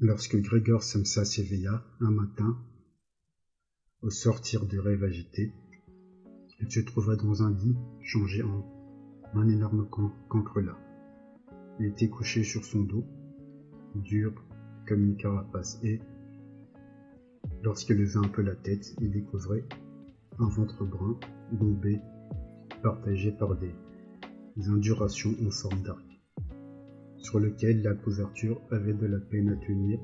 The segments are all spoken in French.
Lorsque Grégor Samsa s'éveilla un matin, au sortir du rêve agité, il se trouva dans un lit changé en un énorme cancrelat. Il était couché sur son dos, dur comme une carapace, et, lorsqu'il levait un peu la tête, il découvrait un ventre brun, bombé, partagé par des indurations en forme d'arc, sur lequel la couverture avait de la peine à tenir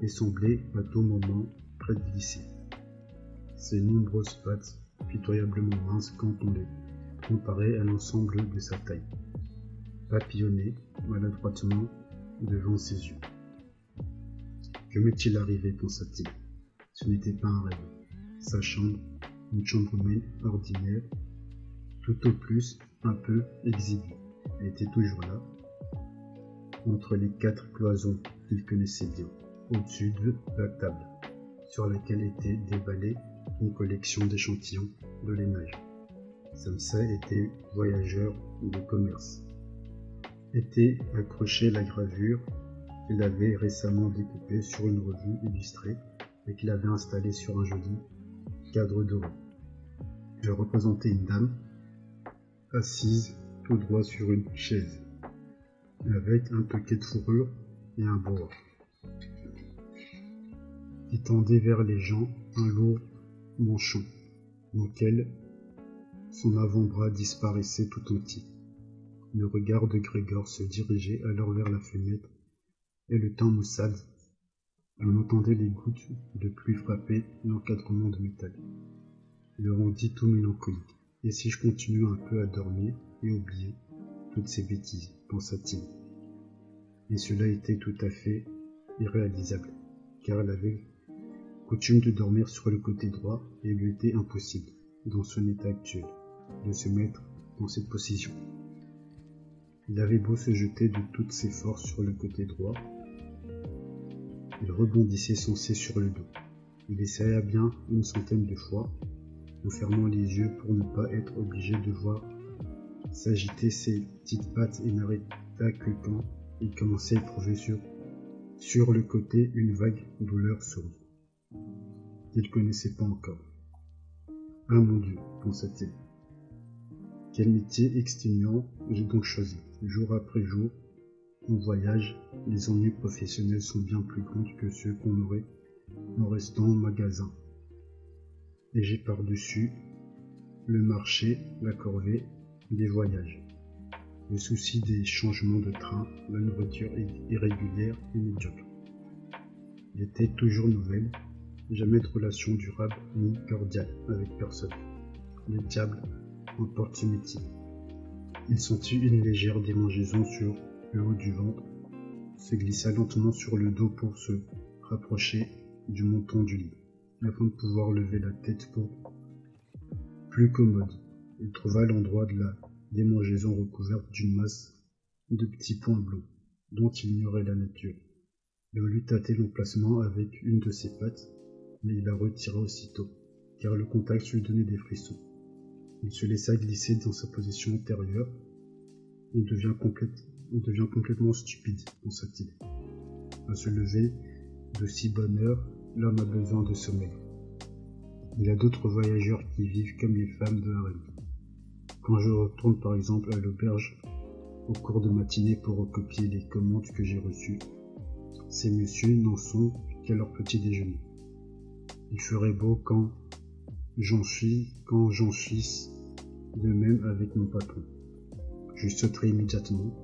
et semblait à tout moment près de glisser. Ses nombreuses pattes, pitoyablement minces quand on les comparait à l'ensemble de sa taille, papillonnaient maladroitement devant ses yeux. Que m'est-il arrivé? pensa-t-il. Ce n'était pas un rêve. Sa chambre, une chambre humaine ordinaire, tout au plus un peu exiguë, était toujours là, entre les quatre cloisons qu'il connaissait bien, au-dessus de la table, sur laquelle était déballée une collection d'échantillons de lainage. Samsa était voyageur de commerce. Était accrochée la gravure qu'il avait récemment découpée sur une revue illustrée et qu'il avait installée sur un joli cadre doré. Je représentais une dame assise tout droit sur une chaise, avec un toquet de fourrure et un boa, qui tendait vers les gens un lourd manchon, dans lequel son avant-bras disparaissait tout entier. Le regard de Grégor se dirigeait alors vers la fenêtre, et le temps maussade. On entendait les gouttes de pluie frapper l'encadrement de métal. Le rendit tout mélancolique. Et si je continue un peu à dormir et oublier toutes ces bêtises, pensa-t-il. Et cela était tout à fait irréalisable, car elle avait coutume de dormir sur le côté droit et il lui était impossible, dans son état actuel, de se mettre dans cette position. Il avait beau se jeter de toutes ses forces sur le côté droit, il rebondissait sans cesse sur le dos. Il essaya bien une centaine de fois, en fermant les yeux pour ne pas être obligé de voir s'agiter ses petites pattes et n'arrêta il commençait à éprouver sur, le côté une vague douleur sourde qu'il connaissait pas encore. Ah mon Dieu, pensa-t-il. Quel métier exténuant j'ai donc choisi. Jour après jour, en voyage, les ennuis professionnels sont bien plus grands que ceux qu'on aurait en restant au magasin et j'ai par-dessus le marché, la corvée, des voyages, le souci des changements de train, la nourriture irrégulière et médiocre. était toujours nouvelle, jamais de relation durable ni cordiale avec personne. Le diable emporte ce métier. Il sentit une légère démangeaison sur le haut du ventre, se glissa lentement sur le dos pour se rapprocher du montant du lit afin de pouvoir lever la tête pour plus commode. Il trouva l'endroit de la démangeaison recouverte d'une masse de petits points bleus, dont il ignorait la nature. Il voulut tâter l'emplacement avec une de ses pattes, mais il la retira aussitôt, car le contact lui donnait des frissons. Il se laissa glisser dans sa position antérieure. On devient, on devient complètement stupide, pensa-t-il. À se lever de si bonne heure, l'homme a besoin de sommeil. Il y a d'autres voyageurs qui vivent comme les femmes de harem. Quand je retourne par exemple à l'auberge au cours de matinée pour recopier les commandes que j'ai reçues, ces messieurs n'en sont qu'à leur petit déjeuner. Il ferait beau quand j'en suis, quand j'en suis de même avec mon patron. Je sauterai immédiatement.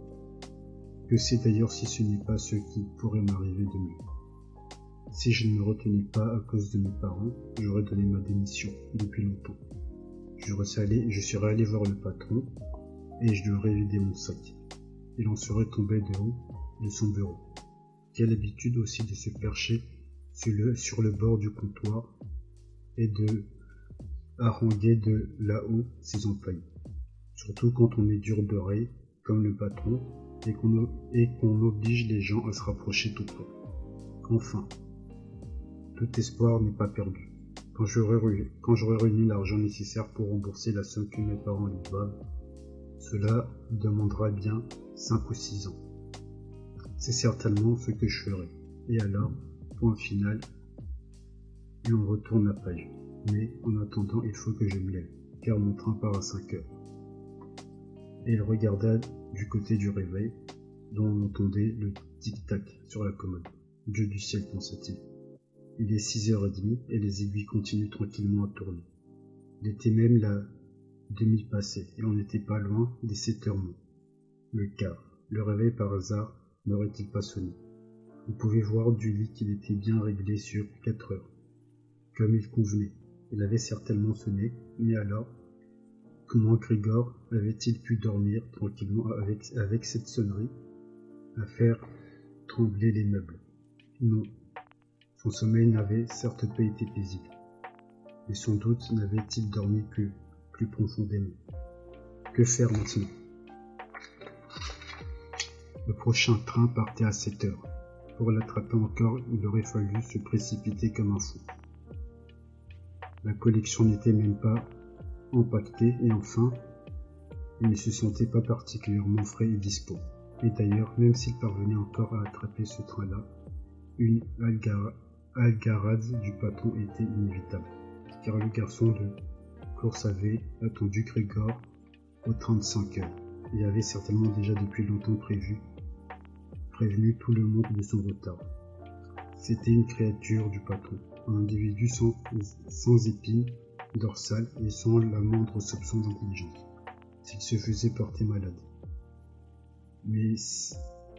Que c'est d'ailleurs si ce n'est pas ce qui pourrait m'arriver de mieux. Si je ne me retenais pas à cause de mes parents, j'aurais donné ma démission depuis longtemps. Je serais allé, voir le patron et je lui aurais vidé mon sac. Il en serait tombé de haut de son bureau. Quelle habitude aussi de se percher sur le, sur le bord du comptoir et de haranguer de là-haut ses employés. Surtout quand on est dur d'oreille, comme le patron, et qu'on oblige les gens à se rapprocher tout près. Enfin, tout espoir n'est pas perdu. Quand j'aurai réuni l'argent nécessaire pour rembourser la somme que mes parents lui doivent, cela demandera bien 5 ou 6 ans. C'est certainement ce que je ferai. Et alors, point final, et on retourne la page. Mais en attendant, il faut que je me lève, car mon train part à 5 heures. Et il regarda du côté du réveil, dont on entendait le tic-tac sur la commode. Dieu du ciel, pensa-t-il. Il est 6h30 et les aiguilles continuent tranquillement à tourner. Il était même la demi passée et on n'était pas loin des 7 heures moins. Le quart, le réveil par hasard n'aurait-il pas sonné? On pouvait voir du lit qu'il était bien réglé sur 4 heures. Comme il convenait. Il avait certainement sonné, mais alors, comment Grégor avait-il pu dormir tranquillement avec, avec cette sonnerie? À faire trembler les meubles Non, son sommeil n'avait certes pas été paisible, mais sans doute n'avait-il dormi que plus profondément. Que faire maintenant? Le prochain train partait à 7 heures. Pour l'attraper encore, il aurait fallu se précipiter comme un fou. La collection n'était même pas empaquetée et enfin, il ne se sentait pas particulièrement frais et dispo. Et d'ailleurs, même s'il parvenait encore à attraper ce train-là, une algara Algarade du patron était inévitable, car le garçon de course avait attendu Grégor aux 35 heures et avait certainement déjà depuis longtemps prévu, prévenu tout le monde de son retard. C'était une créature du patron, un individu sans, sans épines dorsales et sans la moindre soupçon d'intelligence, s'il se faisait porter malade. Mais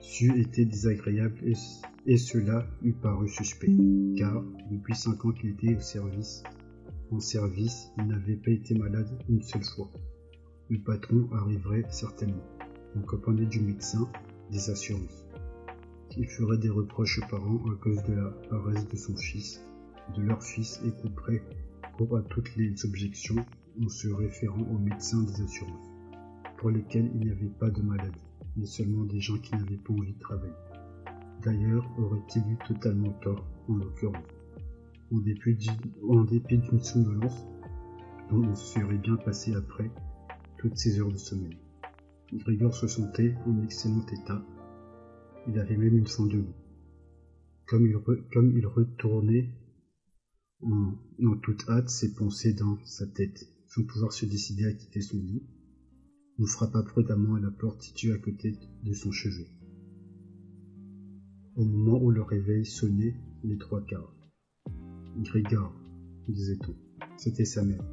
c'eût été désagréable et cela eût paru suspect, car depuis cinq ans qu'il était au service, en service, il n'avait pas été malade une seule fois. Le patron arriverait certainement, accompagné du médecin, des assurances. Il ferait des reproches aux parents à cause de la paresse de son fils, de leur fils et couperait à toutes les objections en se référant aux médecins des assurances, pour lesquels il n'y avait pas de maladie, mais seulement des gens qui n'avaient pas envie de travailler. D'ailleurs, aurait-il eu totalement tort, en l'occurrence, en dépit d'une somnolence dont on serait bien passé après toutes ces heures de sommeil. Grigor se sentait en excellent état. Il avait même une faim de loup. Comme il, retournait en, toute hâte ses pensées dans sa tête, sans pouvoir se décider à quitter son lit, on frappa prudemment à la porte située à côté de son chevet au moment où le réveil sonnait les trois quarts. Grégor, disait-on, c'était sa mère.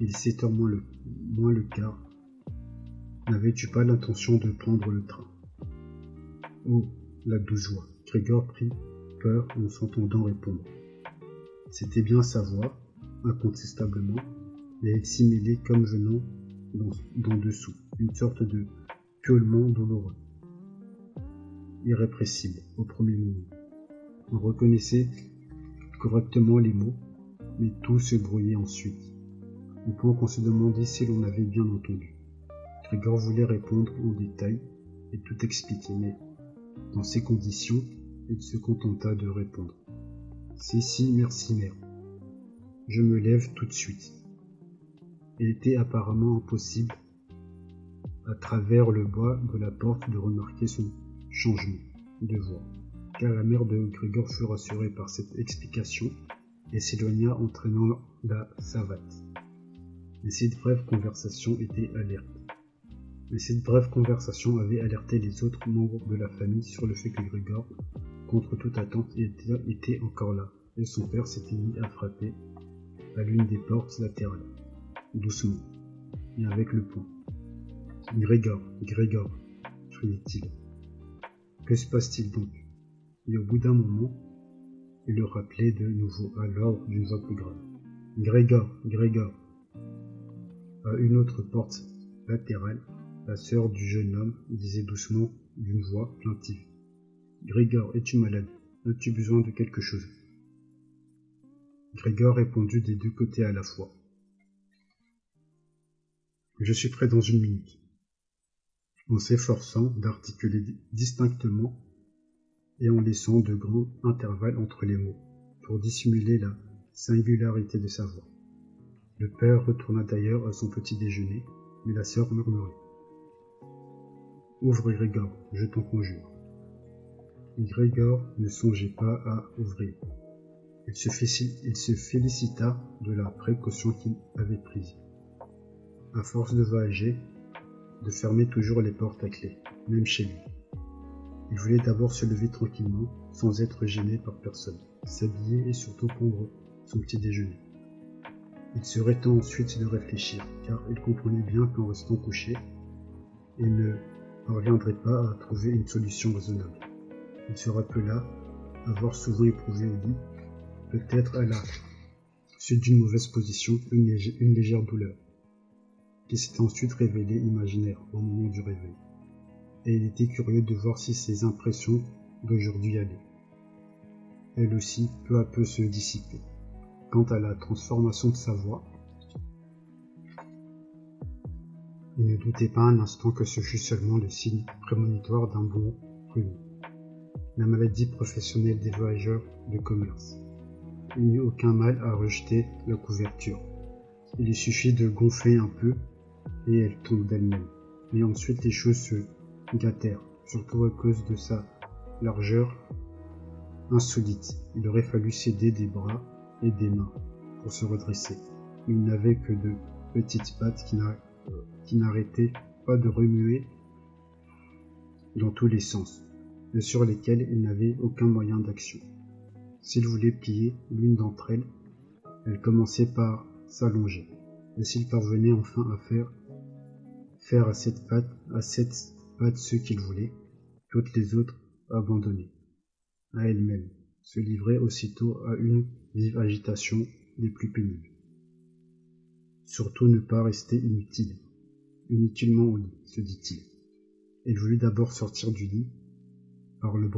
Il était moins le, moins le quart. N'avais-tu pas l'intention de prendre le train? Oh, la douce joie. Grégor prit peur en s'entendant répondre. C'était bien sa voix, incontestablement, mais elle comme venant d'en dessous, une sorte de piaulement douloureux irrépressible au premier moment. On reconnaissait correctement les mots, mais tout se brouillait ensuite. Au point qu'on se demandait si l'on avait bien entendu. Grégor voulait répondre en détail et tout expliquer, mais dans ces conditions, il se contenta de répondre. Si, si, merci, mère. Je me lève tout de suite. Il était apparemment impossible, à travers le bois de la porte, de remarquer son changement de voix, car la mère de Grégor fut rassurée par cette explication et s'éloigna entraînant la savate. Mais cette brève conversation était alerte. Cette brève conversation avait alerté les autres membres de la famille sur le fait que Grégor, contre toute attente, était encore là, et son père s'était mis à frapper à l'une des portes latérales, doucement, et avec le poing. Grégor, Grégor, criait-il. Que se passe-t-il donc? Et au bout d'un moment, il le rappelait de nouveau, alors d'une voix plus grave. Grégor, Grégor. À une autre porte latérale, la sœur du jeune homme disait doucement d'une voix plaintive. Grégor, es-tu malade? As-tu besoin de quelque chose? Grégor répondit des deux côtés à la fois. Je suis prêt dans une minute en s'efforçant d'articuler distinctement et en laissant de grands intervalles entre les mots, pour dissimuler la singularité de sa voix. Le père retourna d'ailleurs à son petit déjeuner, mais la sœur murmurait. Ouvre Grégor, je t'en conjure. Grégor ne songeait pas à ouvrir. Il se, félicita de la précaution qu'il avait prise. À force de voyager, de fermer toujours les portes à clé, même chez lui. Il voulait d'abord se lever tranquillement, sans être gêné par personne, s'habiller et surtout prendre son petit déjeuner. Il serait temps ensuite de réfléchir, car il comprenait bien qu'en restant couché, il ne parviendrait pas à trouver une solution raisonnable. Il se rappela avoir souvent éprouvé au lit, peut-être à la suite d'une mauvaise position, une, légère douleur, qui s'est ensuite révélée imaginaire au moment du réveil. Et il était curieux de voir si ses impressions d'aujourd'hui allaient, elles aussi, peu à peu se dissiper. Quant à la transformation de sa voix, il ne doutait pas un instant que ce fût seulement le signe prémonitoire d'un bon rhume. La maladie professionnelle des voyageurs de commerce. Il n'y eut aucun mal à rejeter la couverture. Il suffit de gonfler un peu et elle tombe d'elle-même. Mais ensuite les choses se gâtèrent, surtout à cause de sa largeur insolite. Il aurait fallu céder des bras et des mains pour se redresser. Il n'avait que de petites pattes qui n'arrêtaient pas de remuer dans tous les sens, et sur lesquels il n'avait aucun moyen d'action. S'il voulait plier l'une d'entre elles, elle commençait par s'allonger, et s'il parvenait enfin à faire faire à cette patte, à cette patte ce qu'il voulait, toutes les autres abandonnées à elle-même, se livrait aussitôt à une vive agitation des plus pénibles. Surtout ne pas rester inutile, inutilement au lit, se dit-il. Il voulut d'abord sortir du lit par le,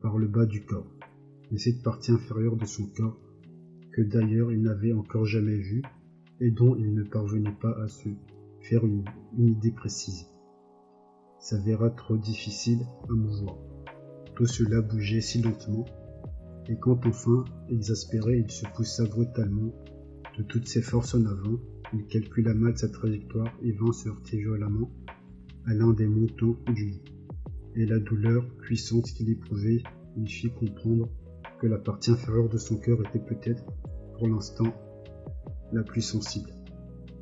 par le bas du corps, mais cette partie inférieure de son corps, que d'ailleurs il n'avait encore jamais vue et dont il ne parvenait pas à se faire une, idée précise, s'avéra trop difficile à mouvoir. Tout cela bougeait si lentement, et quand enfin, exaspéré, il se poussa brutalement de toutes ses forces en avant, il calcula mal sa trajectoire et vint se heurter violemment à l'un des montants du lit. Et la douleur puissante qu'il éprouvait lui fit comprendre que la partie inférieure de son cœur était peut-être, pour l'instant, la plus sensible.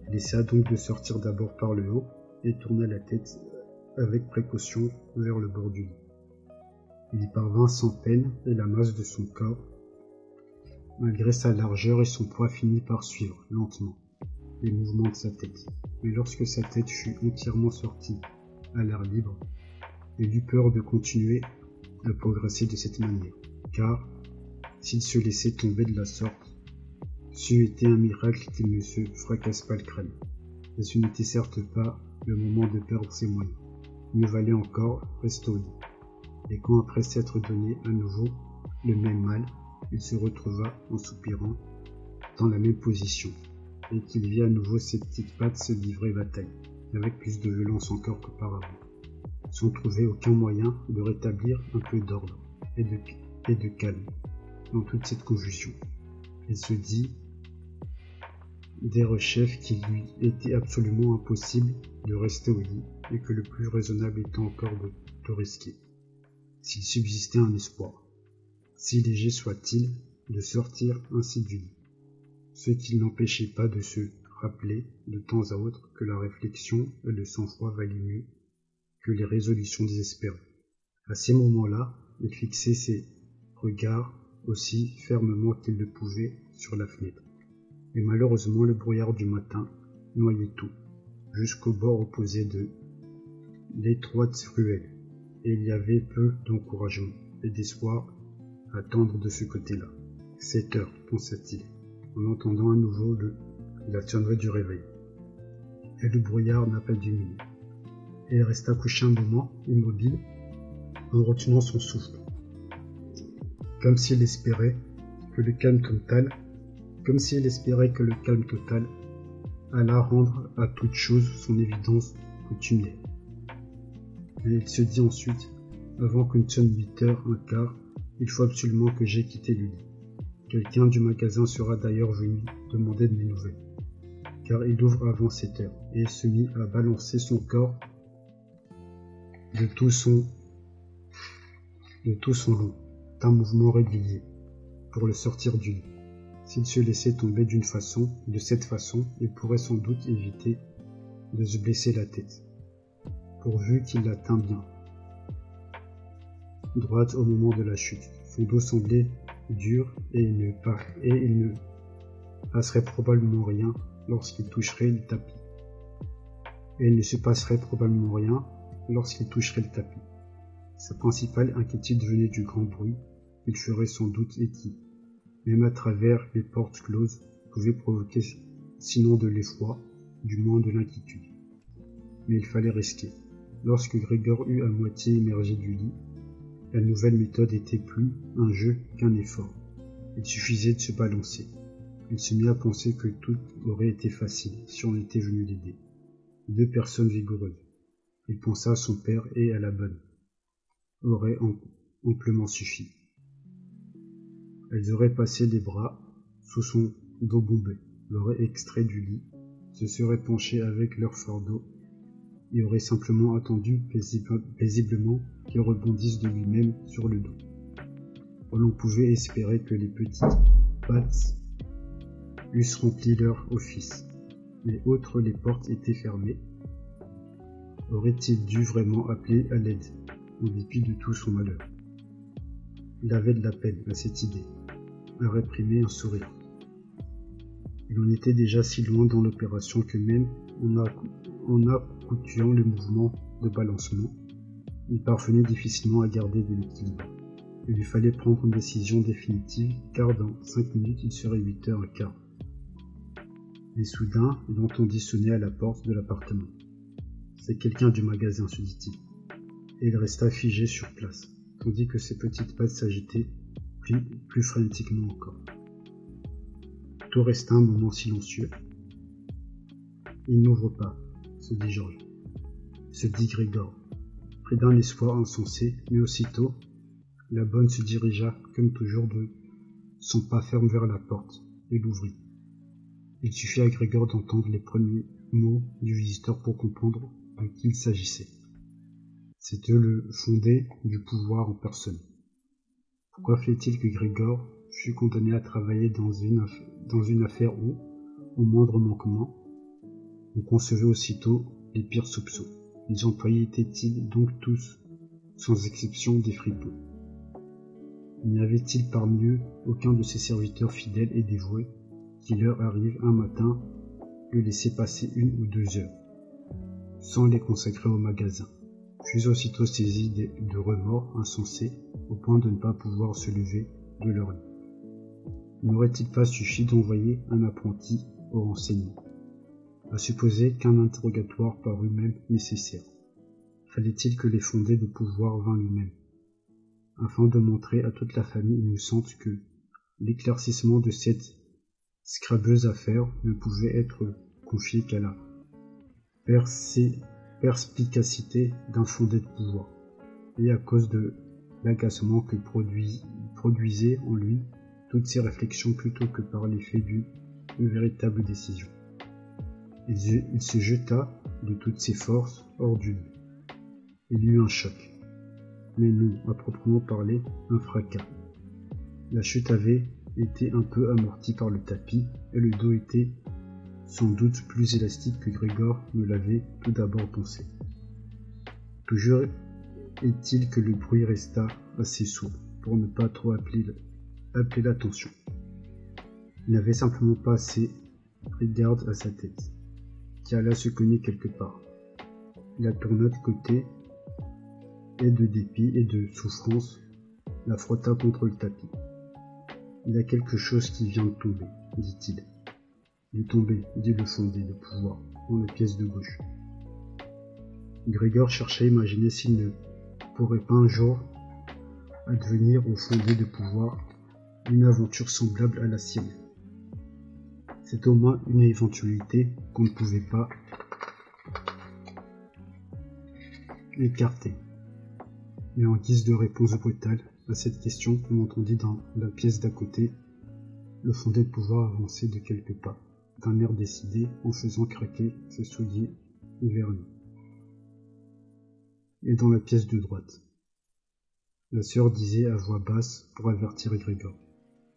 Il essaya donc de sortir d'abord par le haut et tourna la tête avec précaution vers le bord du lit. Il y parvint sans peine, et la masse de son corps, malgré sa largeur et son poids, finit par suivre, lentement, les mouvements de sa tête. Mais lorsque sa tête fut entièrement sortie à l'air libre, il eut peur de continuer à progresser de cette manière, car s'il se laissait tomber de la sorte, c'eût été un miracle qu'il ne se fracasse pas le crâne. Et ce n'était certes pas le moment de perdre ses moyens. Mieux valait encore rester au lit et quand après s'être donné à nouveau le même mal, il se retrouva en soupirant dans la même position, et qu'il vit à nouveau ses petites pattes se livrer bataille, avec plus de violence encore qu'auparavant, sans trouver aucun moyen de rétablir un peu d'ordre et de, et de calme dans toute cette confusion. Il se dit des rechefs qu'il lui était absolument impossible de rester au lit et que le plus raisonnable était encore de, de risquer s'il subsistait un espoir, si léger soit-il, de sortir ainsi du lit, ce qui n'empêchait pas de se rappeler de temps à autre que la réflexion et le sang-froid valaient mieux que les résolutions désespérées. À ces moments-là, il fixait ses regards aussi fermement qu'il le pouvait sur la fenêtre. Et malheureusement, le brouillard du matin noyait tout, jusqu'au bord opposé de l'étroite ruelle et il y avait peu d'encouragement et d'espoir à attendre de ce côté-là. Sept heures, pensa-t-il, en entendant à nouveau le, la sonnerie du réveil. Et le brouillard n'a pas diminué. Et il resta couché un moment, immobile, en retenant son souffle, comme s'il espérait que le calme total, comme s'il espérait que le calme total alla rendre à toute chose son évidence coutumière. Et il se dit ensuite, avant qu'une sonne 8 heures, un quart, il faut absolument que j'aie quitté le lit. Quelqu'un du magasin sera d'ailleurs venu demander de mes nouvelles, car il ouvre avant 7 heures, et se mit à balancer son corps de tout son de tout son long, d'un mouvement régulier, pour le sortir du lit. S'il se laissait tomber d'une façon, de cette façon, il pourrait sans doute éviter de se blesser la tête, pourvu qu'il la tint bien. Droite au moment de la chute, son dos semblait dur et il ne, passerait probablement rien lorsqu'il toucherait le tapis. Et il ne se passerait probablement rien lorsqu'il toucherait le tapis. Sa principale inquiétude venait du grand bruit qu'il ferait sans doute qui, même à travers les portes closes, pouvait provoquer sinon de l'effroi, du moins de l'inquiétude. Mais il fallait risquer. Lorsque Grégor eut à moitié émergé du lit, la nouvelle méthode était plus un jeu qu'un effort. Il suffisait de se balancer. Il se mit à penser que tout aurait été facile si on était venu l'aider. Deux personnes vigoureuses. Il pensa à son père et à la bonne. Auraient amplement suffi. Elles auraient passé les bras sous son dos bombé, l'auraient extrait du lit, se seraient penchées avec leur fardeau et auraient simplement attendu paisiblement qu'il rebondisse de lui-même sur le dos. l'on pouvait espérer que les petites pattes eussent rempli leur office. Mais autres les portes étaient fermées. Aurait-il dû vraiment appeler à l'aide, en dépit de tout son malheur? Il avait de la peine à cette idée à réprimer un sourire. Il en était déjà si loin dans l'opération que même en, accoutuant le mouvement de balancement, il parvenait difficilement à garder de l'équilibre. Il lui fallait prendre une décision définitive, car dans cinq minutes il serait huit heures et quart. Et soudain, il entendit sonner à la porte de l'appartement. C'est quelqu'un du magasin, se dit-il. Et il resta figé sur place, tandis que ses petites pattes s'agitaient plus, frénétiquement encore. Tout resta un moment silencieux. Il n'ouvre pas, se dit Georges. Se dit Grégor, pris d'un espoir insensé, mais aussitôt, la bonne se diriga, comme toujours, de son pas ferme vers la porte, et l'ouvrit. Il suffit à Grégor d'entendre les premiers mots du visiteur pour comprendre de qui il s'agissait. C'était le fondé du pouvoir en personne. Pourquoi fait-il que Grégor fut condamné à travailler dans une, affaire où, au moindre manquement, on concevait aussitôt les pires soupçons. Les employés étaient-ils donc tous, sans exception, des fripons N'y avait-il parmi eux aucun de ses serviteurs fidèles et dévoués qui leur arrive un matin de laisser passer une ou deux heures, sans les consacrer au magasin? Fut aussitôt saisi de remords insensés au point de ne pas pouvoir se lever de leur lit. N'aurait-il pas suffi d'envoyer un apprenti au renseignement À supposer qu'un interrogatoire parût même nécessaire? Fallait-il que les fondés de pouvoir vînt lui-même, afin de montrer à toute la famille innocente que l'éclaircissement de cette scrabeuse affaire ne pouvait être confié qu'à la perspicacité d'un fondé de pouvoir, et à cause de l'agacement que produisaient en lui toutes ces réflexions plutôt que par l'effet d'une véritable décision. Il, il, se jeta de toutes ses forces hors du lit. Il eut un choc, mais non, à proprement parler, un fracas. La chute avait été un peu amortie par le tapis et le dos était sans doute plus élastique que Grégor ne l'avait tout d'abord pensé. Toujours est-il que le bruit resta assez sourd pour ne pas trop appeler l'attention. Il n'avait simplement pas assez garde à sa tête, qui alla se cogner quelque part. Il la tourna de côté, et de dépit et de souffrance, la frotta contre le tapis. Il y a quelque chose qui vient de tomber, dit-il. Il tombé, dit le fondé de pouvoir, dans la pièce de gauche. Grégor cherchait à imaginer s'il ne pourrait pas un jour advenir au fondé de pouvoir une aventure semblable à la sienne. C'est au moins une éventualité qu'on ne pouvait pas écarter. Mais en guise de réponse brutale à cette question, on entendit dans la pièce d'à côté le fondé de pouvoir avancer de quelques pas d'un air décidé en faisant craquer ses souliers vernis. Et dans la pièce de droite. La sœur disait à voix basse pour avertir Grégor.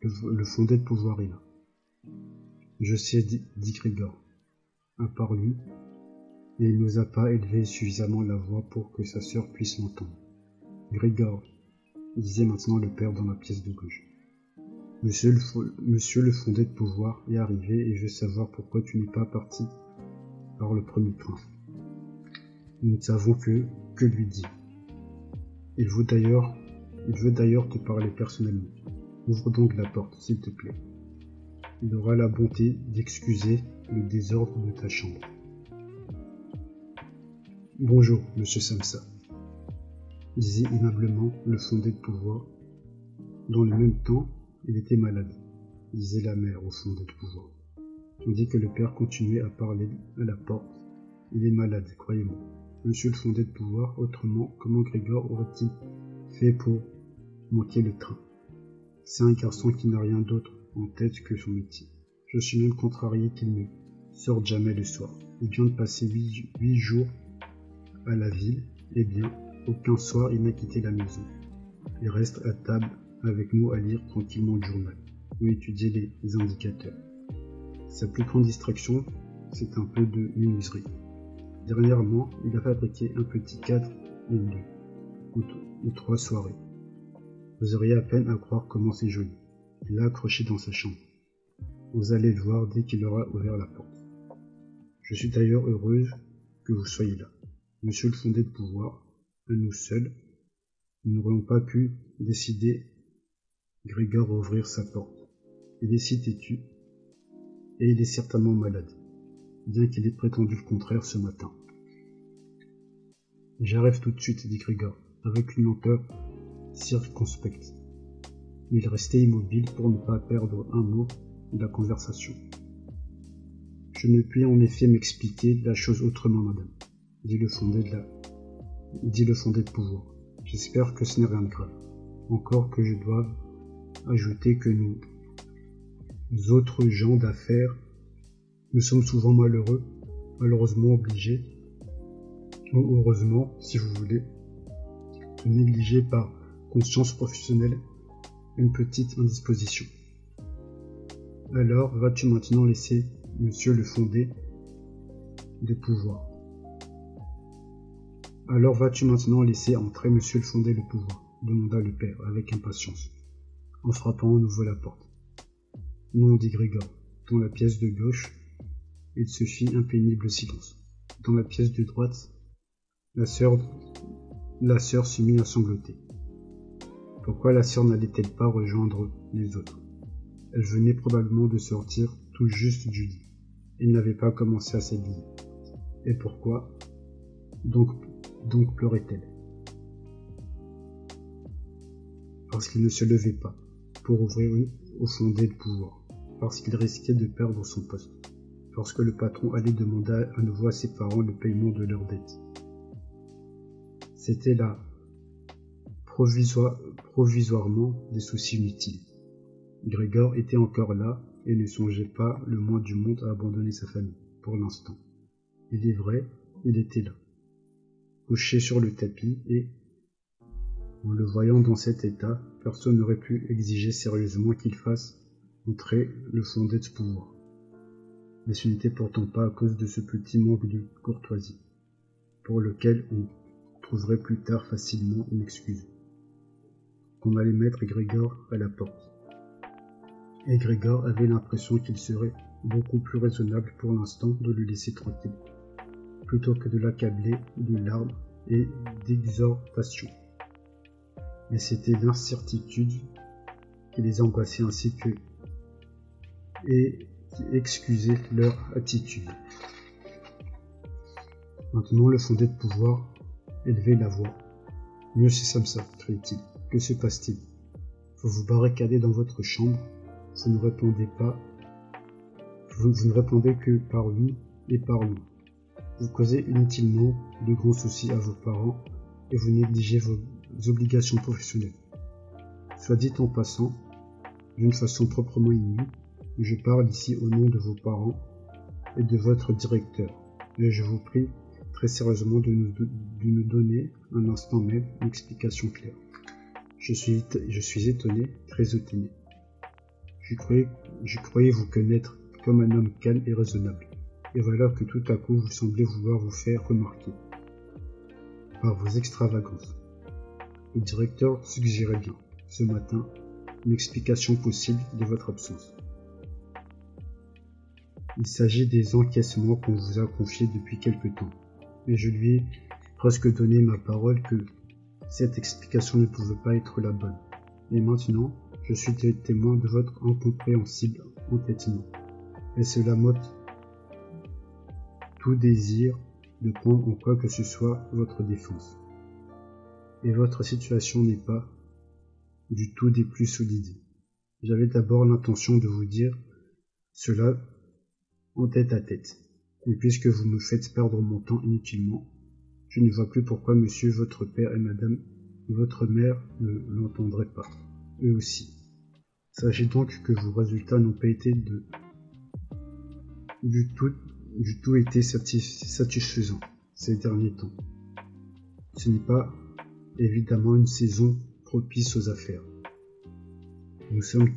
Le, fondé de pouvoir est là. Je sais, dit, Grégor. Lui, et il n'osa pas élever suffisamment la voix pour que sa sœur puisse l'entendre. Grégor, disait maintenant le père dans la pièce de gauche. Monsieur le, fondé de pouvoir est arrivé et je veux savoir pourquoi tu n'es pas parti par le premier train. Nous ne savons que, que lui dire. Il veut d'ailleurs il veut d'ailleurs te parler personnellement. Ouvre donc la porte, s'il te plaît. Il aura la bonté d'excuser le désordre de ta chambre. Bonjour, monsieur Samsa, disait aimablement le fondé de pouvoir. Dans le même temps, il était malade, disait la mère au fondé de pouvoir, tandis que le père continuait à parler à la porte. Il est malade, croyez-moi. Monsieur le fondé de pouvoir, autrement, comment Grégor aurait-il fait pour manquer le train? C'est un garçon qui n'a rien d'autre en tête que son métier. Je suis même contrarié qu'il ne sorte jamais le soir. Il vient de passer huit, jours à la ville, eh bien, aucun soir il n'a quitté la maison. Il reste à table avec nous à lire tranquillement le journal ou étudier les indicateurs. Sa plus grande distraction, c'est un peu de menuiserie. Dernièrement, il a fabriqué un petit cadre en deux ou trois soirées. Vous auriez à peine à croire comment c'est joli. Il l'a accroché dans sa chambre. Vous allez le voir dès qu'il aura ouvert la porte. Je suis d'ailleurs heureuse que vous soyez là. Monsieur le fondé de pouvoir, à nous seuls, nous n'aurions pas pu décider Grégor ouvrir sa porte. Il est si têtu, et il est certainement malade, bien qu'il ait prétendu le contraire ce matin. J'arrive tout de suite, dit Grégor, avec une lenteur circonspect. Il restait immobile pour ne pas perdre un mot de la conversation. Je ne puis en effet m'expliquer la chose autrement, madame, dit le fondé de dit le fondé de pouvoir. J'espère que ce n'est rien de grave. Encore que je doive ajouter que nous, autres gens d'affaires, nous sommes souvent malheureux, malheureusement obligés, ou heureusement, si vous voulez, négligés par conscience professionnelle, une petite indisposition. Alors vas-tu maintenant laisser monsieur le fondé de pouvoir Alors vas-tu maintenant laisser entrer monsieur le fondé de pouvoir demanda le père avec impatience, en frappant à nouveau la porte. Non, dit Grégor. Dans la pièce de gauche, il se fit un pénible silence. Dans la pièce de droite, la sœur, la sœur se mit à sangloter. Pourquoi la sœur n'allait-elle pas rejoindre les autres? Elle venait probablement de sortir tout juste du lit. et n'avait pas commencé à s'habiller. Et pourquoi? Donc, donc pleurait-elle? Parce qu'il ne se levait pas pour ouvrir au fondé de pouvoir, parce qu'il risquait de perdre son poste, parce que le patron allait demander à nouveau à ses parents le paiement de leurs dettes. C'était là provisoirement des soucis inutiles. Grégor était encore là et ne songeait pas le moins du monde à abandonner sa famille, pour l'instant. Il est vrai, il était là, couché sur le tapis et, en le voyant dans cet état, personne n'aurait pu exiger sérieusement qu'il fasse entrer le fondé de pouvoir. Mais ce n'était pourtant pas à cause de ce petit manque de courtoisie, pour lequel on trouverait plus tard facilement une excuse qu'on allait mettre Grégor à la porte. Et Grégor avait l'impression qu'il serait beaucoup plus raisonnable pour l'instant de le laisser tranquille, plutôt que de l'accabler de larmes et d'exhortations. Mais c'était l'incertitude qui les angoissait ainsi que et qui excusait leur attitude. Maintenant le fondé de pouvoir élevait la voix. Mieux c'est ça, criait-il. Que se passe-t-il? Vous vous barricadez dans votre chambre, vous ne répondez pas, vous, ne répondez que par oui et par non. Vous causez inutilement de grands soucis à vos parents et vous négligez vos obligations professionnelles. Soit dit en passant, d'une façon proprement inouïe, je parle ici au nom de vos parents et de votre directeur, et je vous prie très sérieusement de nous, donner un instant même une explication claire. Je suis, étonné, très étonné. Je croyais vous connaître comme un homme calme et raisonnable. Et voilà que tout à coup vous semblez vouloir vous faire remarquer par vos extravagances. Le directeur suggérait bien, ce matin, une explication possible de votre absence. Il s'agit des encaissements qu'on vous a confiés depuis quelque temps, et je lui ai presque donné ma parole que cette explication ne pouvait pas être la bonne. Et maintenant, je suis témoin de votre incompréhensible entêtement, et cela m'ôte tout désir de prendre en quoi que ce soit votre défense. Et votre situation n'est pas du tout des plus solides. J'avais d'abord l'intention de vous dire cela en tête à tête. Et puisque vous me faites perdre mon temps inutilement, je ne vois plus pourquoi monsieur votre père et madame votre mère ne l'entendraient pas, eux aussi. Sachez donc que vos résultats n'ont pas été de du tout, du tout été satisfaisants ces derniers temps. Ce n'est pas évidemment une saison propice aux affaires. Nous sommes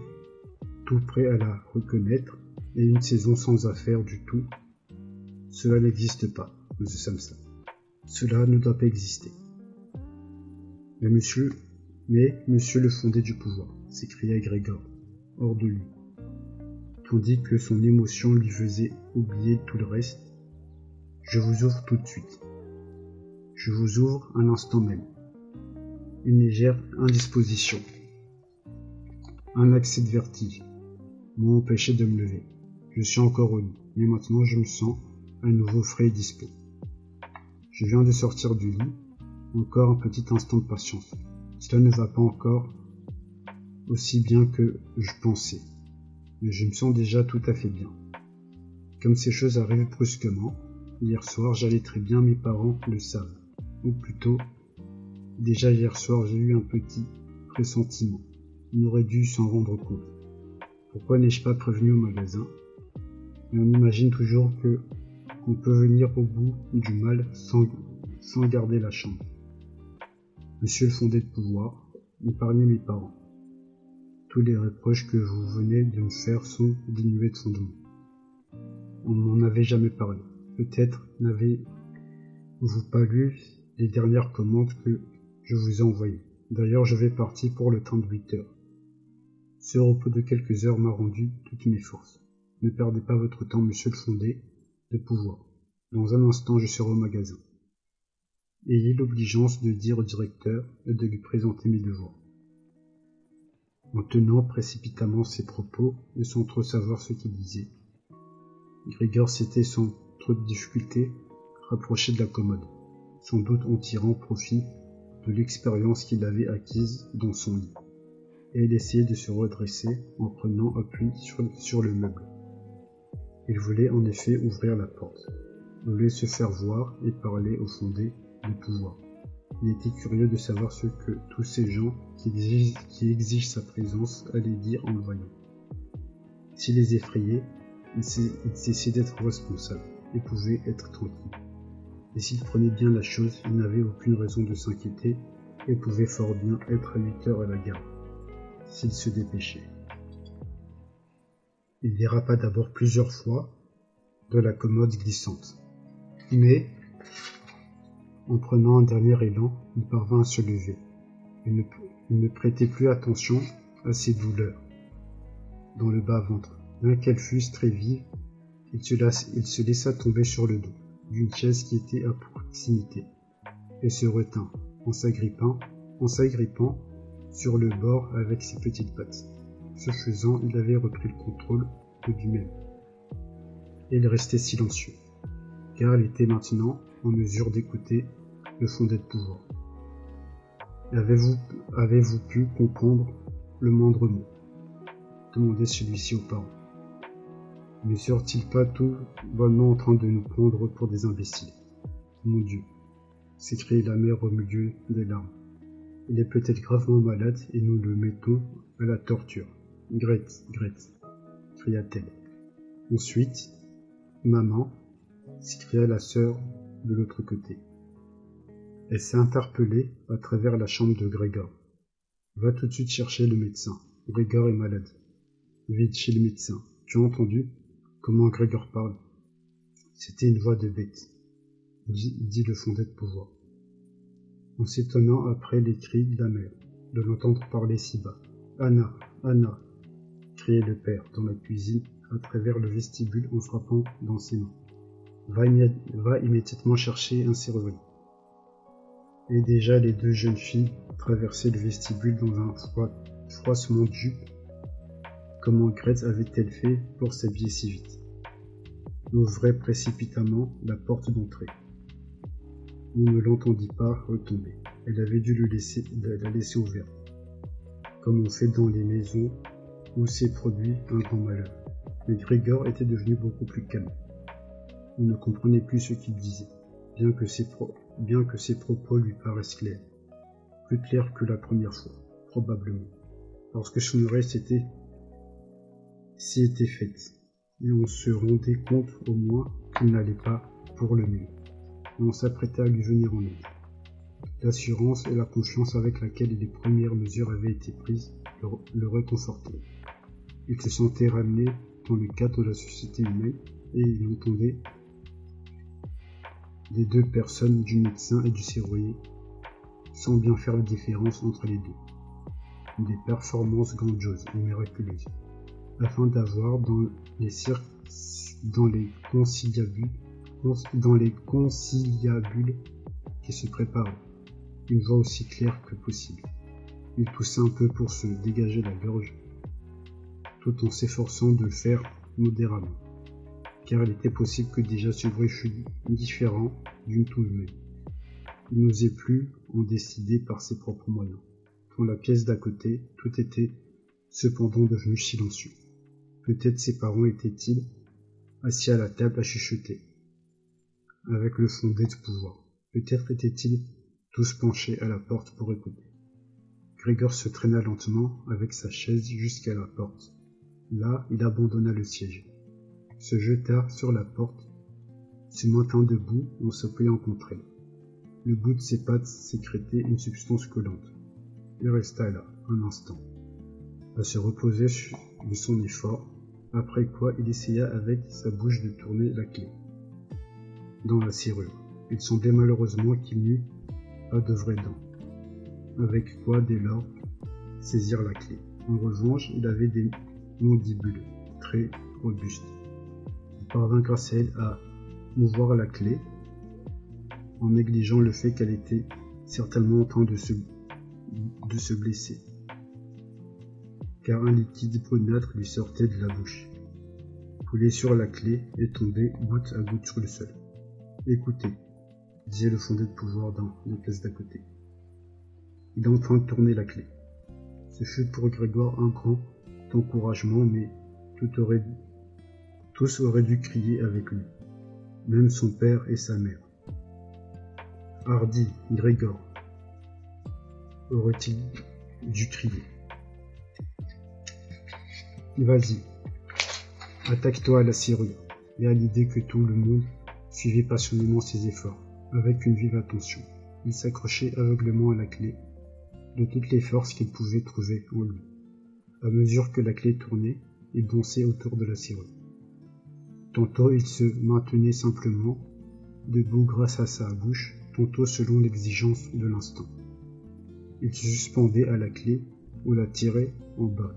tout prêts à la reconnaître et une saison sans affaires du tout, cela n'existe pas, monsieur Samson. Cela ne doit pas exister. Mais monsieur, mais monsieur le fondé du pouvoir, s'écria Grégor, hors de lui, tandis que son émotion lui faisait oublier tout le reste. Je vous ouvre tout de suite. Je vous ouvre un instant même. Une légère indisposition. Un accès de vertige m'ont empêché de me lever. Je suis encore au lit, mais maintenant je me sens à nouveau frais et dispo. Je viens de sortir du lit, encore un petit instant de patience. Cela ne va pas encore aussi bien que je pensais, mais je me sens déjà tout à fait bien. Comme ces choses arrivent brusquement, hier soir j'allais très bien, mes parents le savent. Ou plutôt, déjà hier soir j'ai eu un petit pressentiment. On aurait dû s'en rendre compte. Pourquoi n'ai-je pas prévenu au magasin? On imagine toujours que on peut venir au bout du mal sans, sans garder la chambre. Monsieur le fondé de pouvoir, épargnez mes parents. Tous les reproches que vous venez de me faire sont dénués de fondement. On n'en avait jamais parlé. Peut-être n'avez-vous pas lu les dernières commandes que je vous ai envoyées. D'ailleurs, je vais partir pour le temps de 8 heures. Ce repos de quelques heures m'a rendu toutes mes forces. Ne perdez pas votre temps, monsieur le fondé de pouvoir. Dans un instant, je serai au magasin. Ayez l'obligeance de dire au directeur et de lui présenter mes devoirs. En tenant précipitamment ses propos et sans trop savoir ce qu'il disait, Grégor s'était sans trop de difficulté rapproché de la commode, sans doute en tirant profit de l'expérience qu'il avait acquise dans son lit, et il essayait de se redresser en prenant appui sur le meuble. Il voulait en effet ouvrir la porte. voulait se faire voir et parler au fondé du pouvoir. Il était curieux de savoir ce que tous ces gens qui exigent, sa présence allaient dire en le voyant. S'il les effrayait, il cessait d'être responsable et pouvait être tranquille. Et s'il prenait bien la chose, il n'avait aucune raison de s'inquiéter et pouvait fort bien être à 8 heures à la gare, s'il se dépêchait. Il dérapa d'abord plusieurs fois de la commode glissante. Mais, en prenant un dernier élan, il parvint à se lever. Il ne, prêtait plus attention à ses douleurs dans le bas-ventre. Bien qu'elles fussent très vives, il il se laissa tomber sur le dos d'une chaise qui était à proximité et se retint en s'agrippant, en s'agrippant sur le bord avec ses petites pattes. Ce faisant, il avait repris le contrôle de lui-même. Il restait silencieux, car il était maintenant en mesure d'écouter le fondé de pouvoir. Avez-vous avez pu comprendre le moindre mot? demandait celui-ci aux parents. Ne serait-il pas tout bonnement en train de nous prendre pour des imbéciles? Mon Dieu s'écriait la mère au milieu des larmes. Il est peut-être gravement malade et nous le mettons à la torture. Grete, Grete, cria-t-elle. Ensuite, maman, s'écria la sœur de l'autre côté. Elle s'est interpellée à travers la chambre de Grégor. Va tout de suite chercher le médecin. Grégor est malade. Vite chez le médecin. Tu as entendu? Comment Grégor parle C'était une voix de bête, dit, le fondé de pouvoir. En s'étonnant après les cris de la mère, de l'entendre parler si bas. Anna, Anna, criait le père dans la cuisine à travers le vestibule en frappant dans ses mains. Va, immédiatement chercher un serrurier. Et déjà les deux jeunes filles traversaient le vestibule dans un froissement de jupe. Comment Gretz avait-elle fait pour s'habiller si vite Ouvrait précipitamment la porte d'entrée. On ne l'entendit pas retomber. Elle avait dû laisser, la laisser ouverte, comme on fait dans les maisons où s'est produit un grand malheur. Mais Grégor était devenu beaucoup plus calme. On ne comprenait plus ce qu'il disait, bien que, ses bien que ses propos lui paraissent clairs. Plus clairs que la première fois, probablement. Parce que son oreille s'était s'y était faite, et on se rendait compte au moins qu'il n'allait pas pour le mieux. Et on s'apprêtait à lui venir en aide. L'assurance et la confiance avec laquelle les premières mesures avaient été prises le, réconfortaient. Il se sentait ramené dans le cadre de la société humaine et il entendait les deux personnes du médecin et du serrurier sans bien faire la différence entre les deux. Des performances grandioses et miraculeuses, afin d'avoir dans les dans les conciliabules, dans les conciliabules qui se préparaient, une voix aussi claire que possible. Il toussa un peu pour se dégager la gorge tout en s'efforçant de le faire modérément, car il était possible que déjà ce bruit fût différent d'une toux humaine. Il n'osait plus en décider par ses propres moyens. Dans la pièce d'à côté, tout était cependant devenu silencieux. Peut-être ses parents étaient-ils assis à la table à chuchoter, avec le fondé de pouvoir. Peut-être étaient-ils tous penchés à la porte pour écouter. Grégor se traîna lentement avec sa chaise jusqu'à la porte. Là, il abandonna le siège, se jeta sur la porte, se maintint debout en s'appuyant contre elle. Le bout de ses pattes sécrétait une substance collante. Il resta là, un instant, à se reposer de son effort, après quoi il essaya avec sa bouche de tourner la clé dans la serrure. Il semblait malheureusement qu'il n'eût pas de vraies dents. Avec quoi, dès lors, saisir la clé. En revanche, il avait des mandibule très robuste. Il parvint grâce à elle à mouvoir la clé en négligeant le fait qu'elle était certainement en train de se blesser, car un liquide brunâtre lui sortait de la bouche, coulait sur la clé et tombait goutte à goutte sur le sol. Écoutez, disait le fondé de pouvoir dans la pièce d'à côté. Il est en train de tourner la clé. Ce fut pour Grégoire un grand d'encouragement, mais tout aurait, tous auraient dû crier avec lui, même son père et sa mère. Hardy, Grégor, aurait-il dû crier? Vas-y, attaque-toi à la serrure et à l'idée que tout le monde suivait passionnément ses efforts, avec une vive attention. Il s'accrochait aveuglement à la clé de toutes les forces qu'il pouvait trouver en lui. À mesure que la clé tournait, il dansait autour de la serrure. Tantôt il se maintenait simplement debout grâce à sa bouche, tantôt selon l'exigence de l'instant. Il se suspendait à la clé ou la tirait en bas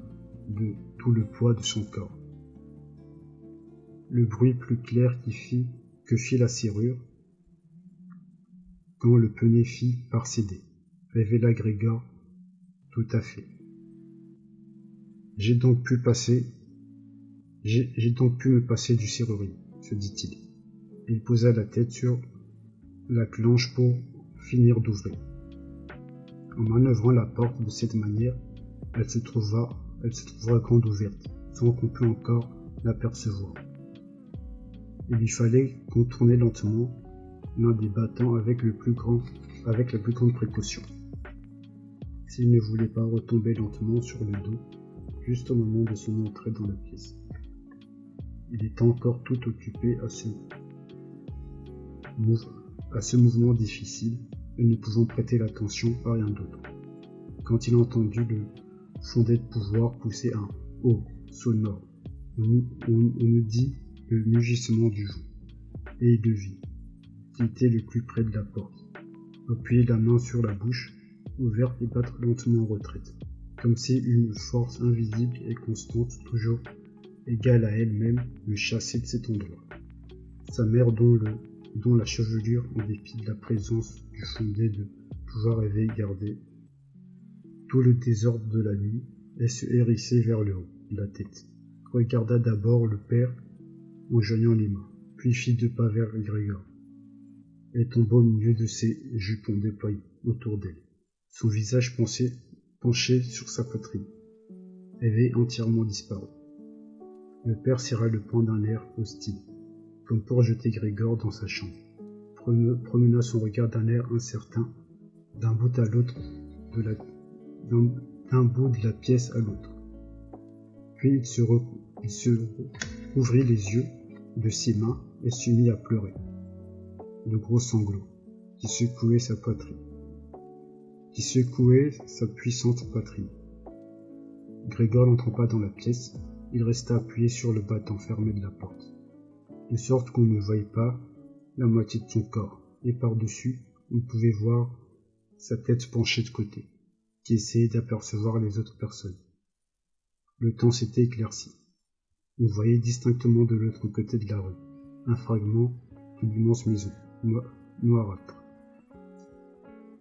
le poids de son corps. Le bruit plus clair qui fit que fit la serrure quand le penet fit par céder, révéla Grégor tout à fait. J'ai donc pu passer. J'ai donc pu me passer du serrurier, se dit-il. Il posa la tête sur la planche pour finir d'ouvrir. En manœuvrant la porte de cette manière, elle se trouva, elle se trouva grande ouverte, sans qu'on pût encore l'apercevoir. Il lui fallait contourner lentement l'un des battants avec la plus grande précaution. S'il ne voulait pas retomber lentement sur le dos, juste au moment de son entrée dans la pièce. Il était encore tout occupé à ce, à ce mouvement difficile et ne pouvant prêter l'attention à rien d'autre. quand il entendit le de pouvoir pousser un haut sonore. On, nous dit le mugissement du jour, et il devine qui était le plus près de la porte. Appuyer la main sur la bouche, ouverte et battre lentement en retraite, comme si une force invisible et constante, toujours égale à elle-même, le chassait de cet endroit. Sa mère, dont, le, dont la chevelure, en dépit de la présence du fondé de pouvoir avait gardé tout le désordre de la nuit, et se hérissait vers le haut la tête. Regarda d'abord le père en joignant les mains, puis fit deux pas vers Grégor, et tomba au milieu de ses jupons déployés autour d'elle, son visage penché sur sa poitrine, avait entièrement disparu. Le père serra le poing d'un air hostile, comme pour jeter Grégor dans sa chambre, promena son regard d'un air incertain d'un bout à l'autre de la d'un bout de la pièce à l'autre. Puis il se, il se rouvrit les yeux de ses mains et se mit à pleurer. De gros sanglots qui secouaient sa poitrine, qui secouaient sa puissante poitrine. Grégor n'entra pas dans la pièce, il resta appuyé sur le battant fermé de la porte, de sorte qu'on ne voyait pas la moitié de son corps, et par-dessus, on pouvait voir sa tête penchée de côté, qui essayait d'apercevoir les autres personnes. Le temps s'était éclairci. On voyait distinctement de l'autre côté de la rue un fragment d'une immense maison, noirâtre,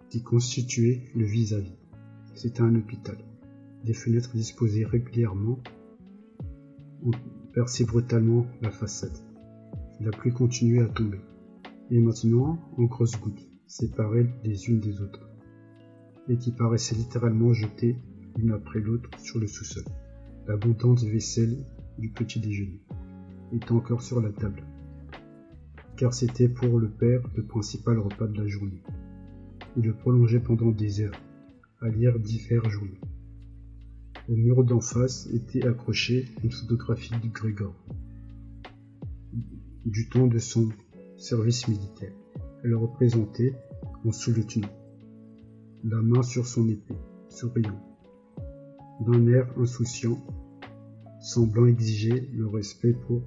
qui constituait le vis-à-vis. C'était un hôpital. Des fenêtres disposées régulièrement ont percé brutalement la façade. La pluie continuait à tomber, et maintenant en grosses gouttes, séparées les unes des autres et qui paraissaient littéralement jetées l'une après l'autre sur le sous-sol. L'abondante vaisselle du petit déjeuner était encore sur la table, car c'était pour le père le principal repas de la journée. Il le prolongeait pendant des heures, à lire divers journaux. Au mur d'en face était accrochée une photographie de Grégor, du temps de son service militaire. Elle représentait en sous-lieutenant la main sur son épée, souriant, d'un air insouciant, semblant exiger le respect pour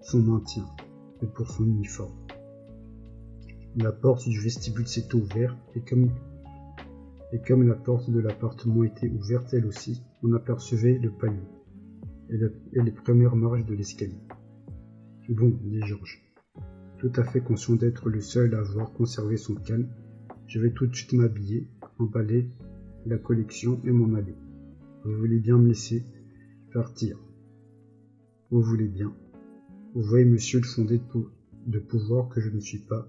son maintien et pour son uniforme. La porte du vestibule s'était ouverte et comme, et comme la porte de l'appartement était ouverte elle aussi, on apercevait le palier et, et les premières marches de l'escalier. Bon, dit Georges, tout à fait conscient d'être le seul à avoir conservé son calme je vais tout de suite m'habiller, emballer la collection et m'en aller. Vous voulez bien me laisser partir? Vous voulez bien? Vous voyez, monsieur, le fondé de, pouvoir que je ne suis pas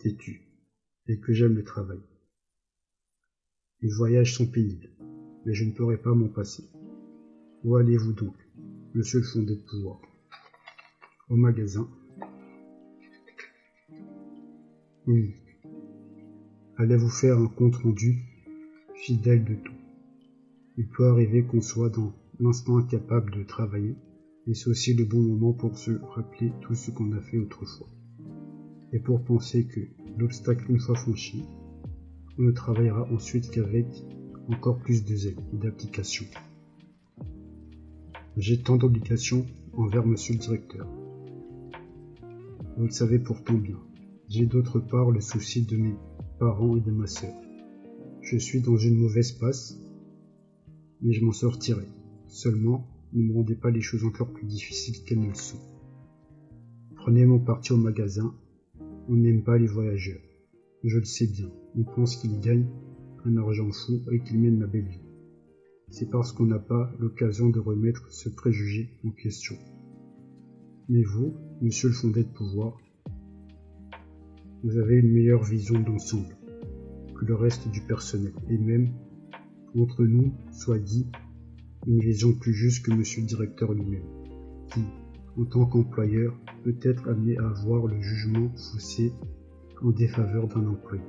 têtu et que j'aime le travail. Les voyages sont pénibles, mais je ne pourrai pas m'en passer. Où allez-vous donc, monsieur le fondé de pouvoir? Au magasin? Oui, allez vous faire un compte rendu fidèle de tout. Il peut arriver qu'on soit dans l'instant incapable de travailler, et c'est aussi le bon moment pour se rappeler tout ce qu'on a fait autrefois. Et pour penser que l'obstacle une fois franchi, on ne travaillera ensuite qu'avec encore plus de zèle et d'application. J'ai tant d'obligations envers monsieur le directeur. Vous le savez pourtant bien. J'ai d'autre part le souci de mes parents et de ma sœur. Je suis dans une mauvaise passe, mais je m'en sortirai. Seulement, ne me rendez pas les choses encore plus difficiles qu'elles ne le sont. Prenez mon parti au magasin. On n'aime pas les voyageurs. Je le sais bien. On pense qu'ils gagnent un argent fou et qu'ils mènent la belle vie. C'est parce qu'on n'a pas l'occasion de remettre ce préjugé en question. Mais vous, monsieur le fondé de pouvoir, vous avez une meilleure vision d'ensemble que le reste du personnel, et même, entre nous, soit dit, une vision plus juste que monsieur le directeur lui-même, qui, en tant qu'employeur, peut être amené à avoir le jugement faussé en défaveur d'un employé.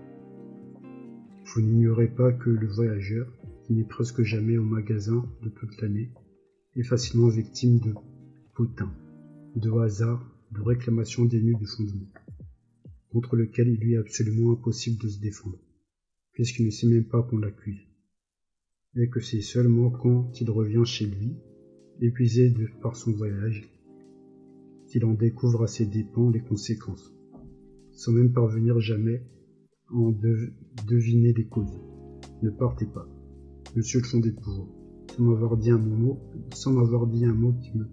Vous n'ignorez pas que le voyageur, qui n'est presque jamais au magasin de toute l'année, est facilement victime de potins, de hasard, de réclamations dénues de fondement contre lequel il lui est absolument impossible de se défendre, puisqu'il ne sait même pas qu'on l'accuse. et que c'est seulement quand il revient chez lui, épuisé par son voyage, qu'il en découvre à ses dépens les conséquences, sans même parvenir jamais à en deviner les causes. Ne partez pas, monsieur le fondé de pouvoir, sans m'avoir dit un mot, sans m'avoir dit un mot qui me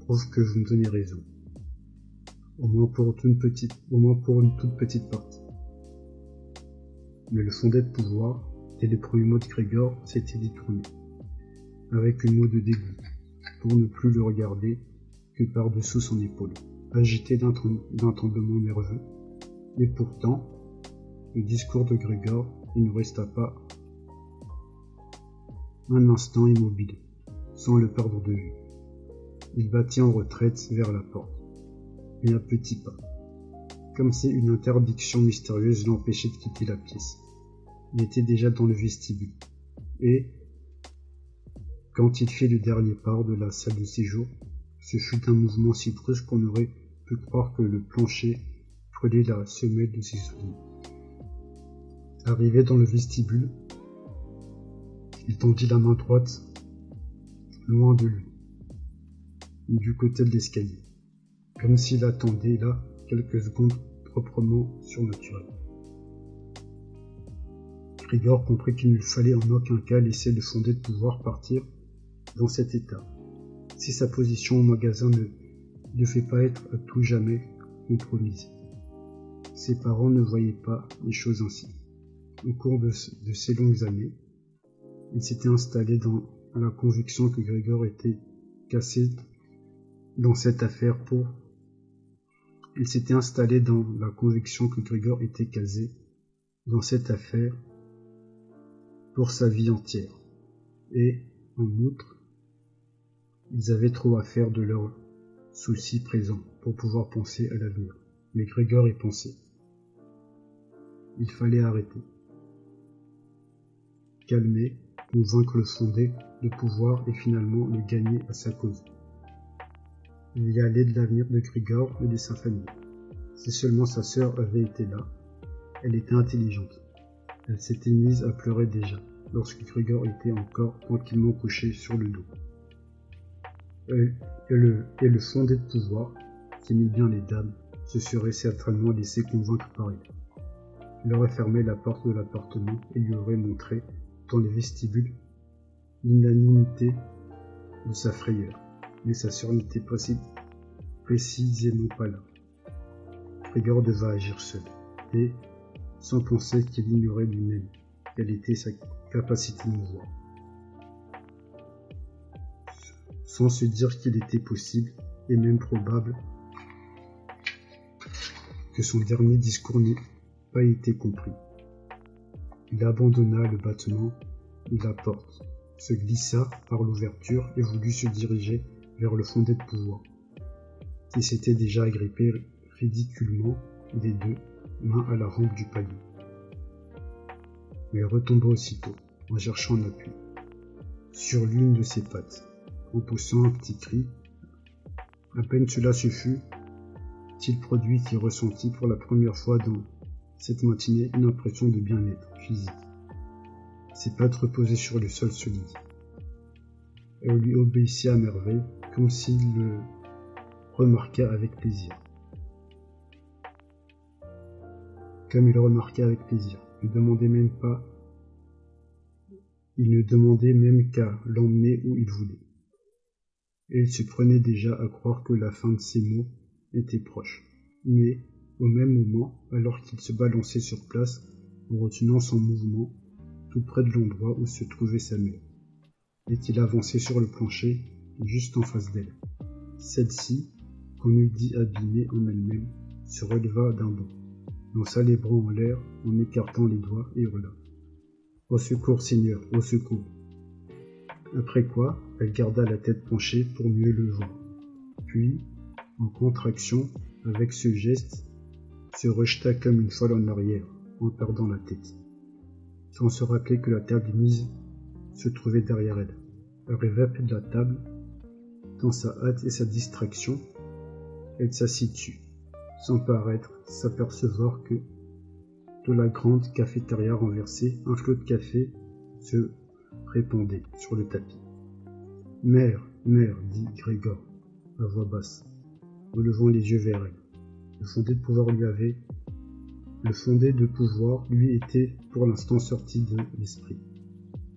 prouve que vous me donnez raison. Au moins pour une toute petite partie. Mais le fondé de pouvoir, dès les premiers mots de Grégor, s'était détourné, avec une mot de dégoût, pour ne plus le regarder que par-dessous son épaule, agité d'un tremblement nerveux. Et pourtant, le discours de Grégor, il ne resta pas un instant immobile, sans le perdre de vue. Il battit en retraite vers la porte, et à petits pas, comme si une interdiction mystérieuse l'empêchait de quitter la pièce. Il était déjà dans le vestibule, et, quand il fit le dernier pas de la salle de séjour, ce fut un mouvement si brusque qu'on aurait pu croire que le plancher frôlait la semelle de ses souliers. Arrivé dans le vestibule, il tendit la main droite loin de lui, du côté de l'escalier, comme s'il attendait là quelques secondes proprement surnaturelles. Grigor comprit qu'il ne fallait en aucun cas laisser le fondé de pouvoir partir dans cet état si sa position au magasin ne devait pas être à tout jamais compromise. Ses parents ne voyaient pas les choses ainsi. Au cours de, ces longues années, il s'était installé dans la conviction que Grégor était cassé dans cette affaire pour il s'était installé dans la conviction que Grégor était casé dans cette affaire pour sa vie entière. Et, en outre, ils avaient trop à faire de leurs soucis présents pour pouvoir penser à l'avenir. Mais Grégor y pensait. Il fallait arrêter. Calmer, convaincre le fondé de pouvoir et finalement le gagner à sa cause. Il y allait de l'avenir de Grégor et de sa famille. Si seulement sa sœur avait été là, elle était intelligente. Elle s'était mise à pleurer déjà, lorsque Grégor était encore tranquillement couché sur le dos et, le, et le fondé de pouvoir, qui mit bien les dames, se serait certainement laissé convaincre par elle. Il aurait fermé la porte de l'appartement et lui aurait montré, dans les vestibules, l'inanimité de sa frayeur. Mais sa sœur n'était précisément pas là. Frégor devait agir seul, et sans penser qu'il ignorait lui-même quelle était sa capacité de mouvement. sans se dire qu'il était possible et même probable que son dernier discours n'ait pas été compris. Il abandonna le battement de la porte, se glissa par l'ouverture et voulut se diriger vers le fondé de pouvoir, qui s'était déjà agrippé ridiculement des deux mains à la rampe du palier. Mais il retomba aussitôt, en cherchant un appui, sur l'une de ses pattes en poussant un petit cri. À peine cela se fut, il produit qu'il ressentit pour la première fois dans cette matinée une impression de bien-être physique. Ses pattes reposaient sur le sol solide. Elle lui obéissait à merveille, comme s'il le remarquait avec plaisir. Comme il le remarquait avec plaisir, il ne demandait même pas, il ne demandait même qu'à l'emmener où il voulait et il se prenait déjà à croire que la fin de ses mots était proche. Mais, au même moment, alors qu'il se balançait sur place, en retenant son mouvement, tout près de l'endroit où se trouvait sa mère, et qu'il avançait sur le plancher, juste en face d'elle. Celle-ci, qu'on eût dit abîmée en elle-même, se releva d'un bond, lança les bras en l'air en écartant les doigts et hurla. Au secours, Seigneur, au secours. Après quoi, elle garda la tête penchée pour mieux le voir. Puis, en contraction, avec ce geste, se rejeta comme une folle en arrière, en perdant la tête, sans se rappeler que la table mise se trouvait derrière elle. Elle rêvait de la table, dans sa hâte et sa distraction, elle s'assit sans paraître s'apercevoir que, de la grande cafétéria renversée, un flot de café se répandait sur le tapis. Mère, mère, dit Grégor, à voix basse, relevant les yeux vers elle. Le fondé de pouvoir lui avait. Le fondé de pouvoir lui était pour l'instant sorti de l'esprit.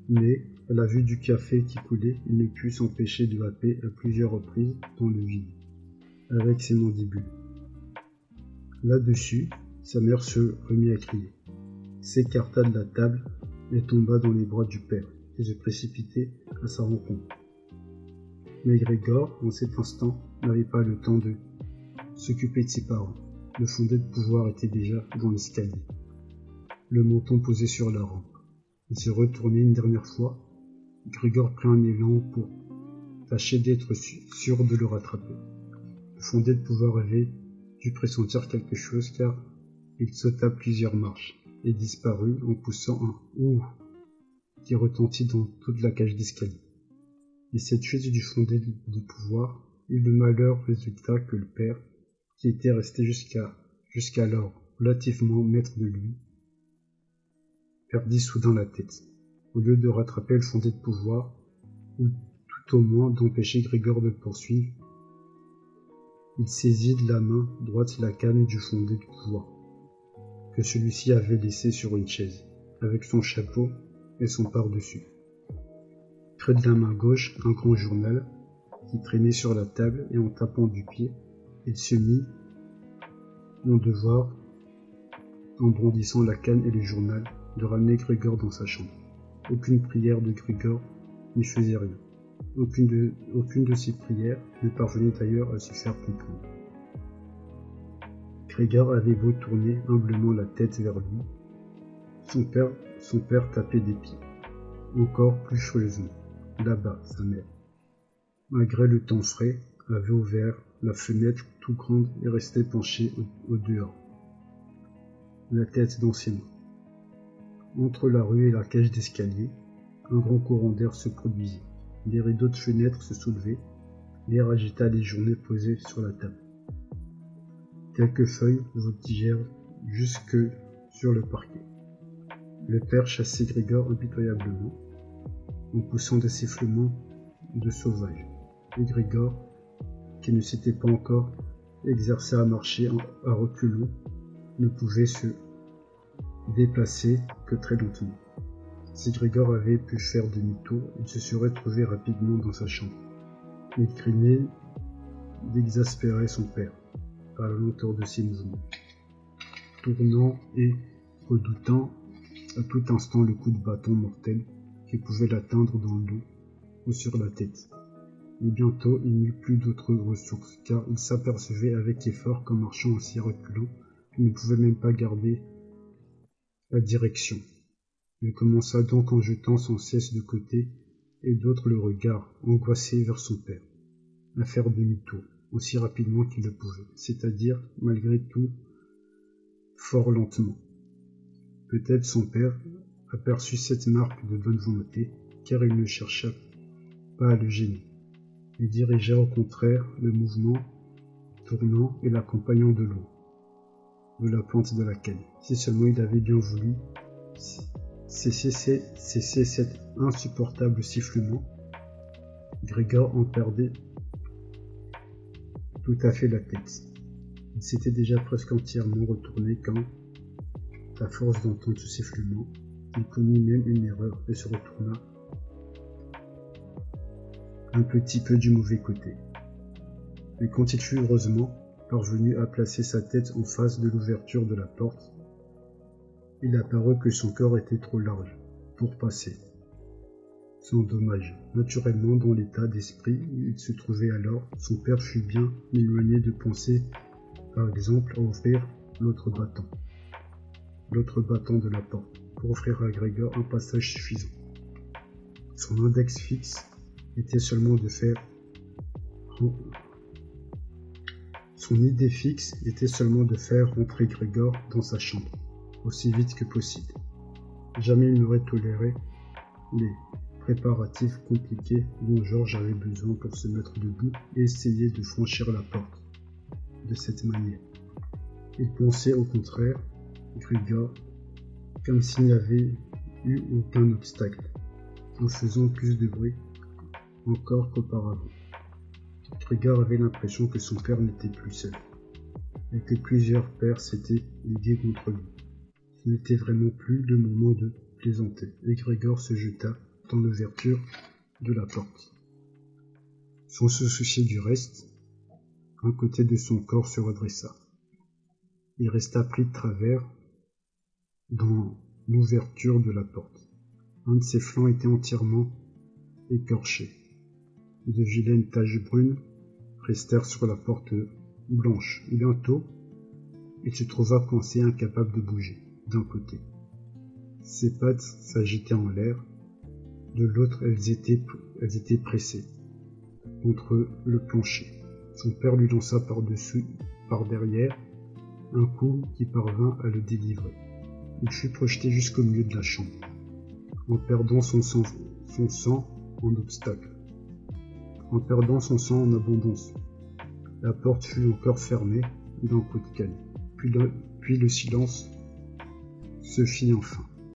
Mais, à la vue du café qui coulait, il ne put s'empêcher de happer à plusieurs reprises dans le vide, avec ses mandibules. Là-dessus, sa mère se remit à crier, s'écarta de la table et tomba dans les bras du père, et se précipitait à sa rencontre. Mais Grégor, en cet instant, n'avait pas le temps de s'occuper de ses parents. Le fondé de pouvoir était déjà dans l'escalier, le menton posé sur la rampe. Il se retournait une dernière fois. Grégor prit un élan pour tâcher d'être sûr de le rattraper. Le fondé de pouvoir avait dû pressentir quelque chose car il sauta plusieurs marches et disparut en poussant un ouh qui retentit dans toute la cage d'escalier. Et cette chute du fondé de pouvoir eut le malheur résultat que le père, qui était resté jusqu'à jusqu'alors relativement maître de lui, perdit soudain la tête. Au lieu de rattraper le fondé de pouvoir, ou tout au moins d'empêcher Grégor de le poursuivre, il saisit de la main droite la canne du fondé de pouvoir, que celui-ci avait laissé sur une chaise, avec son chapeau et son par-dessus. Près de la main gauche, un grand journal qui traînait sur la table et en tapant du pied, il se mit en devoir, en brandissant la canne et le journal, de ramener Grégor dans sa chambre. Aucune prière de Grégor n'y faisait rien. Aucune de, ses prières ne parvenait d'ailleurs à se faire comprendre. Grégor avait beau tourner humblement la tête vers lui, son père, tapait des pieds, encore plus furieusement. Là-bas, sa mère, malgré le temps frais, avait ouvert la fenêtre tout grande et restait penchée au, au dehors, la tête dans ses mains. Entre la rue et la cage d'escalier, un grand courant d'air se produisit. Des rideaux de fenêtres se soulevaient. L'air agita les journées posées sur la table. Quelques feuilles voltigèrent jusque sur le parquet. Le père chassait Grégor impitoyablement, en poussant des sifflements de sauvage. Et Grégor, qui ne s'était pas encore exercé à marcher à reculons, ne pouvait se déplacé que très lentement. Si Grégor avait pu faire demi-tour, il se serait trouvé rapidement dans sa chambre. Il craignait d'exaspérer son père par la lenteur de ses mouvements, tournant et redoutant à tout instant le coup de bâton mortel qui pouvait l'atteindre dans le dos ou sur la tête. Et bientôt il n'eut plus d'autres ressources, car il s'apercevait avec effort qu'en marchant aussi reculant, il ne pouvait même pas garder la direction. Il commença donc en jetant sans cesse de côté et d'autre le regard, angoissé vers son père, à faire demi-tour, aussi rapidement qu'il le pouvait, c'est-à-dire, malgré tout, fort lentement. Peut-être son père aperçut cette marque de bonne volonté, car il ne chercha pas à le gêner. Il dirigea au contraire le mouvement, tournant et l'accompagnant de l'eau de la pointe de la canne. Si seulement il avait bien voulu cesser, cet insupportable sifflement, Grégor en perdait tout à fait la tête. Il s'était déjà presque entièrement retourné quand, à force d'entendre ce sifflement, il commit même une erreur et se retourna un petit peu du mauvais côté. Mais quand il fut heureusement parvenu à placer sa tête en face de l'ouverture de la porte, il apparut que son corps était trop large pour passer. Sans dommage. Naturellement, dans l'état d'esprit où il se trouvait alors, son père fut bien éloigné de penser, par exemple, à ouvrir l'autre battant. L'autre battant de la porte, pour offrir à Grégor un passage suffisant. Son index fixe était seulement de faire son idée fixe était seulement de faire rentrer Grégor dans sa chambre, aussi vite que possible. Jamais il n'aurait toléré les préparatifs compliqués dont Georges avait besoin pour se mettre debout et essayer de franchir la porte de cette manière. Il pensait au contraire, Grégor, comme s'il n'y avait eu aucun obstacle, en faisant plus de bruit encore qu'auparavant. Grégor avait l'impression que son père n'était plus seul, et que plusieurs pères s'étaient ligués contre lui. Ce n'était vraiment plus le moment de plaisanter, et Grégor se jeta dans l'ouverture de la porte. Sans se soucier du reste, un côté de son corps se redressa. Il resta pris de travers dans l'ouverture de la porte. Un de ses flancs était entièrement écorché. De vilaines taches brunes restèrent sur la porte blanche. Bientôt, il se trouva coincé incapable de bouger d'un côté. Ses pattes s'agitaient en l'air, de l'autre elles étaient, pressées contre le plancher. Son père lui lança par-dessus, par derrière, un coup qui parvint à le délivrer. Il fut projeté jusqu'au milieu de la chambre, en perdant son sang, son sang en obstacle, en perdant son sang en abondance. La porte fut encore fermée d'un coup de puis le silence se fit enfin.